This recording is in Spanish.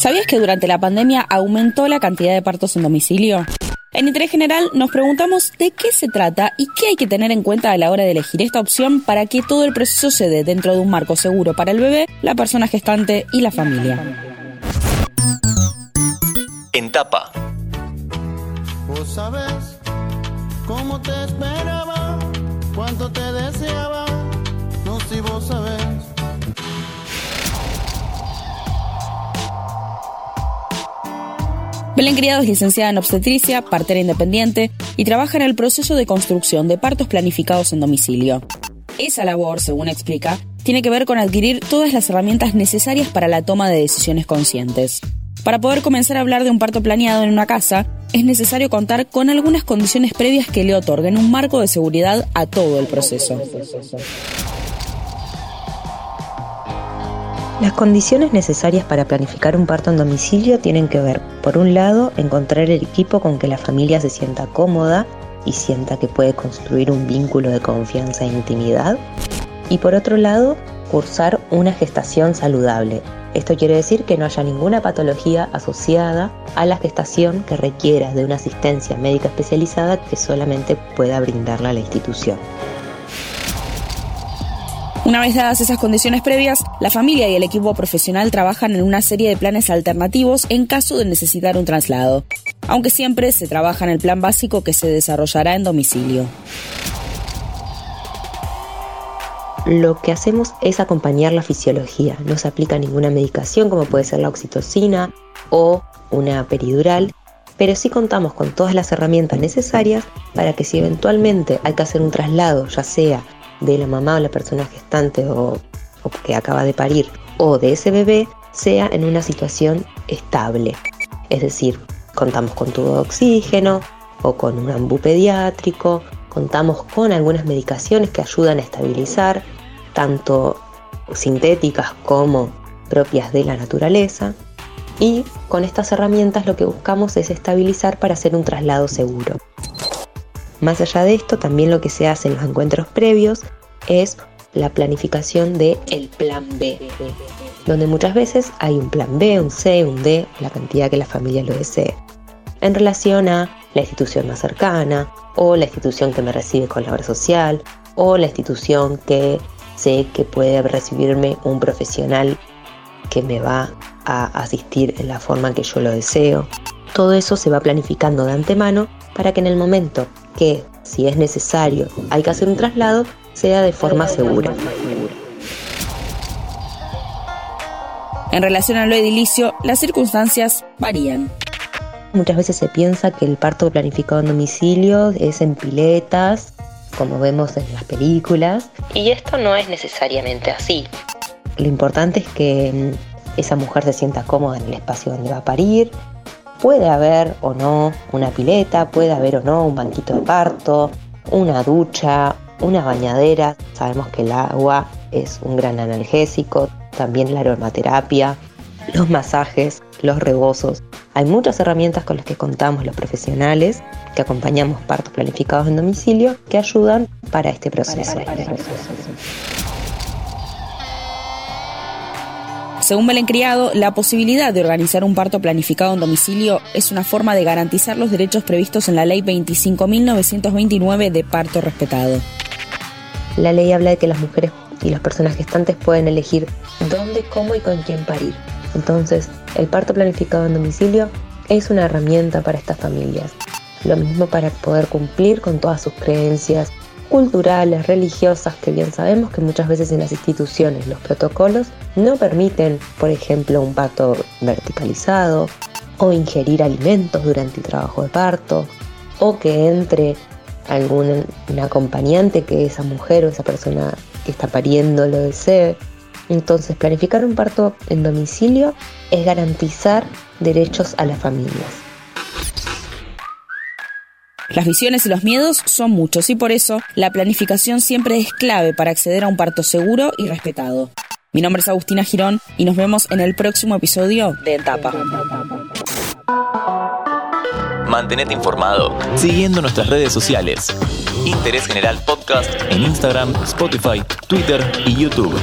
¿Sabías que durante la pandemia aumentó la cantidad de partos en domicilio? En Interés General nos preguntamos de qué se trata y qué hay que tener en cuenta a la hora de elegir esta opción para que todo el proceso se dé dentro de un marco seguro para el bebé, la persona gestante y la familia. En tapa. Vos sabes cómo te esperaba, cuánto te deseaba, Belén Criado es licenciada en obstetricia, partera independiente y trabaja en el proceso de construcción de partos planificados en domicilio. Esa labor, según explica, tiene que ver con adquirir todas las herramientas necesarias para la toma de decisiones conscientes. Para poder comenzar a hablar de un parto planeado en una casa, es necesario contar con algunas condiciones previas que le otorguen un marco de seguridad a todo el proceso. Las condiciones necesarias para planificar un parto en domicilio tienen que ver, por un lado, encontrar el equipo con que la familia se sienta cómoda y sienta que puede construir un vínculo de confianza e intimidad. Y por otro lado, cursar una gestación saludable. Esto quiere decir que no haya ninguna patología asociada a la gestación que requiera de una asistencia médica especializada que solamente pueda brindarla la institución. Una vez dadas esas condiciones previas, la familia y el equipo profesional trabajan en una serie de planes alternativos en caso de necesitar un traslado, aunque siempre se trabaja en el plan básico que se desarrollará en domicilio. Lo que hacemos es acompañar la fisiología, no se aplica ninguna medicación como puede ser la oxitocina o una peridural, pero sí contamos con todas las herramientas necesarias para que si eventualmente hay que hacer un traslado, ya sea de la mamá o la persona gestante o, que acaba de parir o de ese bebé sea en una situación estable. Es decir, contamos con tubo de oxígeno o con un ambú pediátrico, contamos con algunas medicaciones que ayudan a estabilizar, tanto sintéticas como propias de la naturaleza. Y con estas herramientas lo que buscamos es estabilizar para hacer un traslado seguro. Más allá de esto, también lo que se hace en los encuentros previos es la planificación del el plan B, donde muchas veces hay un plan B, un C, un D, la cantidad que la familia lo desee, en relación a la institución más cercana, o la institución que me recibe con la obra social, o la institución que sé que puede recibirme un profesional que me va a asistir en la forma que yo lo deseo. Todo eso se va planificando de antemano para que en el momento que, si es necesario, hay que hacer un traslado, sea de forma segura. En relación a lo edilicio, las circunstancias varían. Muchas veces se piensa que el parto planificado en domicilio es en piletas, como vemos en las películas, y esto no es necesariamente así. Lo importante es que mm, esa mujer se sienta cómoda en el espacio donde va a parir, Puede haber o no una pileta, puede haber o no un banquito de parto, una ducha, una bañadera. Sabemos que el agua es un gran analgésico, también la aromaterapia, los masajes, los rebozos. Hay muchas herramientas con las que contamos los profesionales que acompañamos partos planificados en domicilio que ayudan para este proceso. Según Belén Criado, la posibilidad de organizar un parto planificado en domicilio es una forma de garantizar los derechos previstos en la Ley 25.929 de parto respetado. La ley habla de que las mujeres y las personas gestantes pueden elegir dónde, cómo y con quién parir. Entonces, el parto planificado en domicilio es una herramienta para estas familias. Lo mismo para poder cumplir con todas sus creencias culturales, religiosas, que bien sabemos que muchas veces en las instituciones los protocolos no permiten, por ejemplo, un parto verticalizado o ingerir alimentos durante el trabajo de parto o que entre algún acompañante que esa mujer o esa persona que está pariendo lo desee. Entonces, planificar un parto en domicilio es garantizar derechos a las familias. Las visiones y los miedos son muchos y por eso la planificación siempre es clave para acceder a un parto seguro y respetado. Mi nombre es Agustina Girón y nos vemos en el próximo episodio de Etapa. Mantenete informado siguiendo nuestras redes sociales. Interés General Podcast en Instagram, Spotify, Twitter y YouTube.